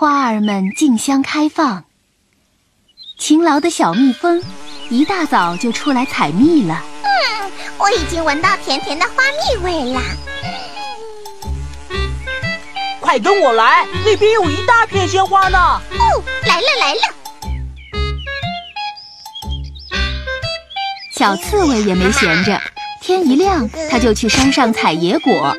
花儿们竞相开放。勤劳的小蜜蜂一大早就出来采蜜了。嗯，我已经闻到甜甜的花蜜味了。快跟我来，那边有一大片鲜花呢。哦，来了来了。小刺猬也没闲着，天一亮它就去山上采野果。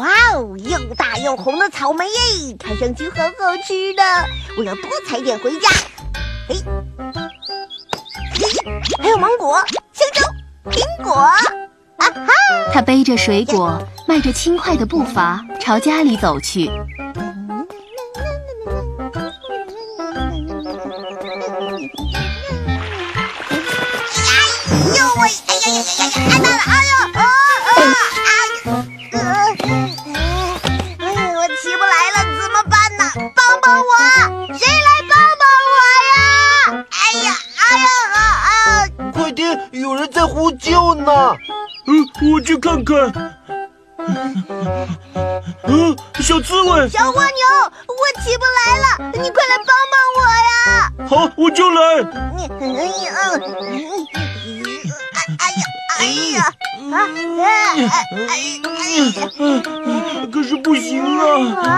哇哦，又大又红的草莓耶，看上去好好吃的，我要多采点回家。嘿，嘿，还有芒果、香蕉、苹果。啊哈！他背着水果，迈着轻快的步伐朝家里走去。哎呦喂！哎呀呀呀呀呀！按到了！啊在呼救呢！嗯，我去看看。嗯，小刺猬，小蜗牛，我起不来了，你快来帮帮我呀！好，我就来。你，哎呀，哎呀，哎呀，啊，哎哎呀，可是不行啊！啊，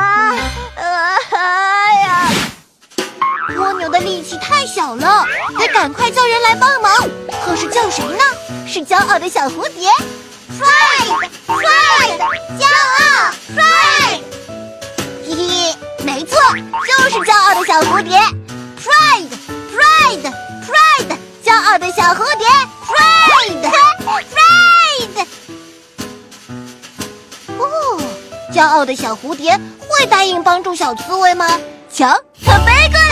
的力气太小了，得赶快叫人来帮忙。可是叫谁呢？是骄傲的小蝴蝶。Pride，Pride，骄傲，Pride，嘿嘿，没错，就是骄傲的小蝴蝶。Pride，Pride，Pride，骄傲的小蝴蝶。Pride，Pride。哦，骄傲的小蝴蝶会答应帮助小刺猬吗？瞧，它飞过。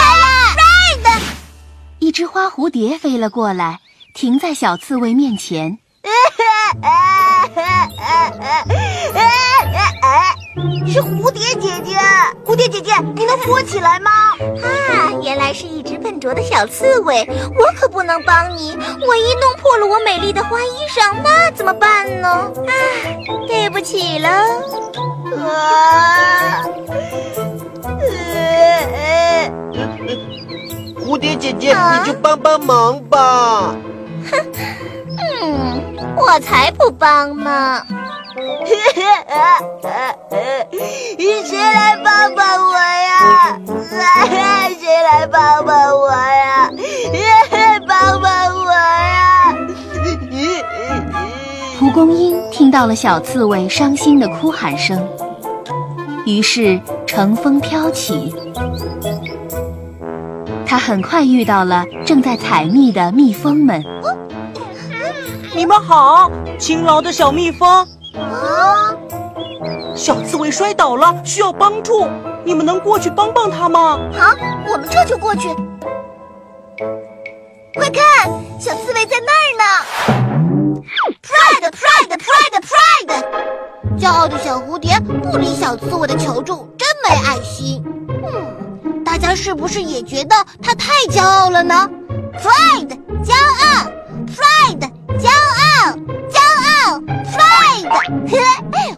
一只花蝴蝶飞了过来，停在小刺猬面前。是蝴蝶姐姐，蝴蝶姐姐，你能扶我起来吗？啊，原来是一只笨拙的小刺猬，我可不能帮你，万一弄破了我美丽的花衣裳，那怎么办呢？啊，对不起了。啊，蝴蝶姐姐，你就帮帮忙吧。哼，嗯，我才不帮呢。谁来帮帮我呀？谁来帮帮我呀？帮帮我呀！蒲公英听到了小刺猬伤心的哭喊声，于是乘风飘起。它很快遇到了正在采蜜的蜜蜂们。你们好，勤劳的小蜜蜂。啊！小刺猬摔倒了，需要帮助，你们能过去帮帮它吗？好，我们这就过去。快看，小刺猬在那儿呢！Pride，Pride，Pride，Pride！骄傲的小蝴蝶不理小刺猬的求助，真没爱心。是不是也觉得他太骄傲了呢？Pride，骄傲；Pride，骄傲，骄傲；Pride。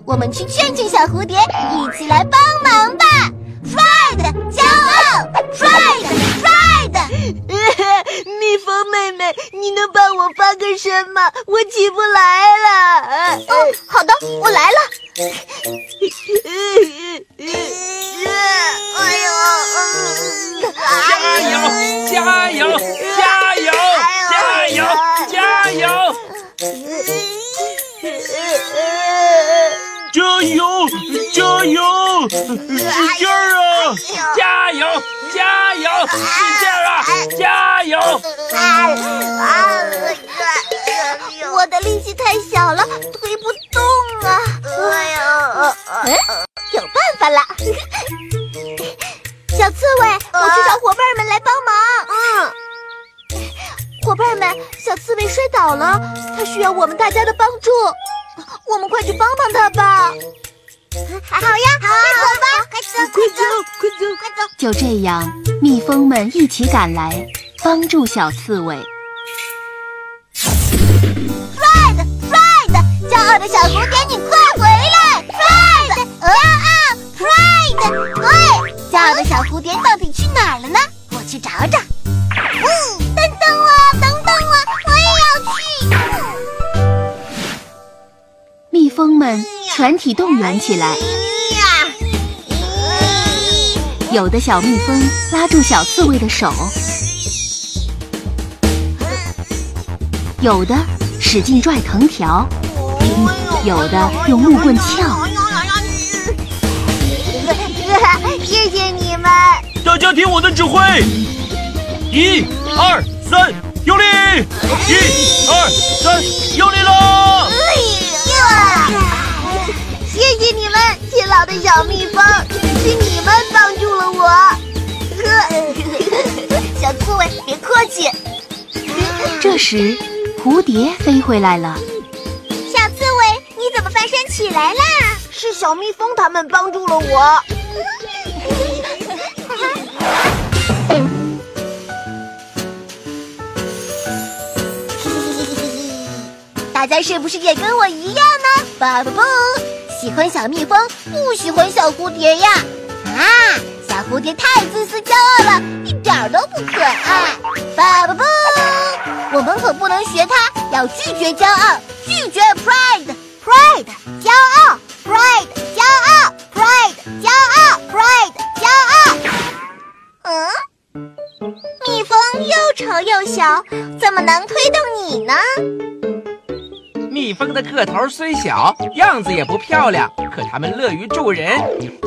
我们去劝劝小蝴蝶，一起来帮忙吧！Pride，骄傲；Pride，Pride。蜜蜂妹妹，你能帮我翻个身吗？我起不来了。哦，好的，我来了。油！加油！加油！加油！加油！加油！使劲儿啊！加油！加油！使劲儿啊！加油！我的力气太小了，推不走，快走，快走，快走！就这样，蜜蜂们一起赶来，帮助小刺猬。Fred，Fred，骄傲的小蝴蝶，你快回来！Fred，骄傲，Fred，对，骄傲的小蝴蝶到底去哪儿了呢？我去找找。嗯，等等我，等等我，我也要去。蜜蜂们全体动员起来，有的小蜜蜂拉住小刺猬的手，有的使劲拽藤条，有的用木棍撬。谢谢你们。大家听我的指挥，一、二、三，用力！一、二、三，用力了！这时，蝴蝶飞回来了。小刺猬，你怎么翻身起来啦？是小蜜蜂他们帮助了我。大家是不是也跟我一样呢？不不不，喜欢小蜜蜂，不喜欢小蝴蝶呀？啊，小蝴蝶太自私骄傲了，一点都不可爱。巴布布，我们可不能学它，要拒绝骄傲，拒绝 pride，pride，骄傲，pride，骄傲，pride，骄傲，pride，骄傲。嗯，蜜蜂又丑又小，怎么能推动你呢？蜜蜂的个头虽小，样子也不漂亮，可它们乐于助人，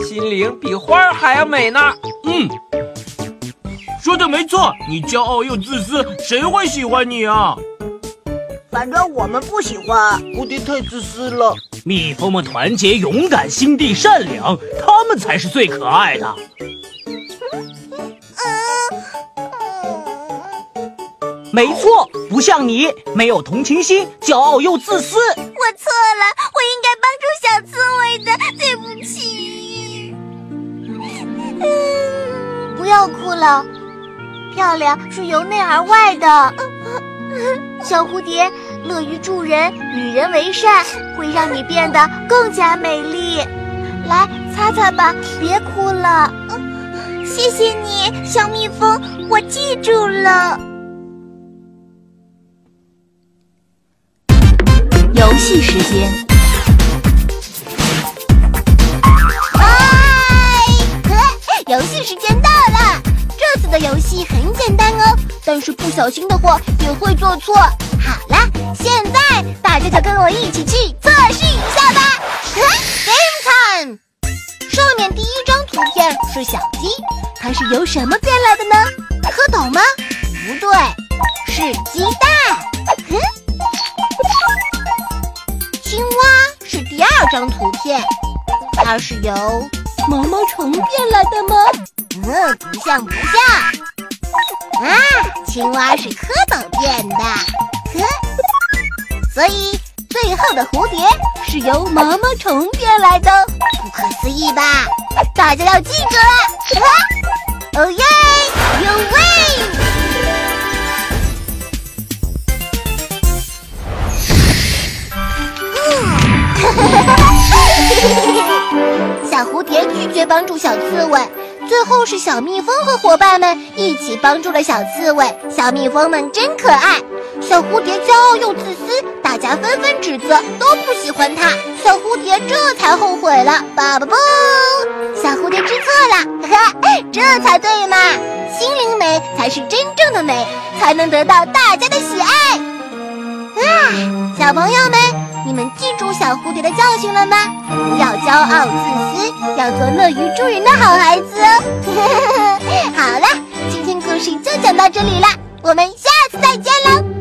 心灵比花儿还要美呢。嗯，说的没错，你骄傲又自私，谁会喜欢你啊？反正我们不喜欢。蝴蝶太自私了。蜜蜂们团结、勇敢、心地善良，它们才是最可爱的。没错，不像你，没有同情心，骄傲又自私。我错了，我应该帮助小刺猬的，对不起。不要哭了，漂亮是由内而外的。小蝴蝶乐于助人，与人为善，会让你变得更加美丽。来，擦擦吧，别哭了。谢谢你，小蜜蜂，我记住了。游戏时间，嗨，游戏时间到了。这次的游戏很简单哦，但是不小心的话也会做错。好了，现在大家就跟我一起去测试一下吧。Game time！上面第一张图片是小鸡，它是由什么变来的呢？蝌蚪吗？不对，是鸡蛋。嗯。第二张图片，它是由毛毛虫变来的吗？嗯，不像不像。啊，青蛙是蝌蚪变的，呵。所以最后的蝴蝶是由毛毛虫变来的，不可思议吧？大家要记住了。啊，哦耶蝴蝶拒绝帮助小刺猬，最后是小蜜蜂和伙伴们一起帮助了小刺猬。小蜜蜂们真可爱，小蝴蝶骄傲又自私，大家纷纷指责，都不喜欢它。小蝴蝶这才后悔了，爸爸不，小蝴蝶知错了，哈哈，这才对嘛！心灵美才是真正的美，才能得到大家的喜爱。啊，小朋友们，你们记住小蝴蝶的教训了吗？不要骄傲自私，要做乐于助人的好孩子哦。好了，今天故事就讲到这里了，我们下次再见喽。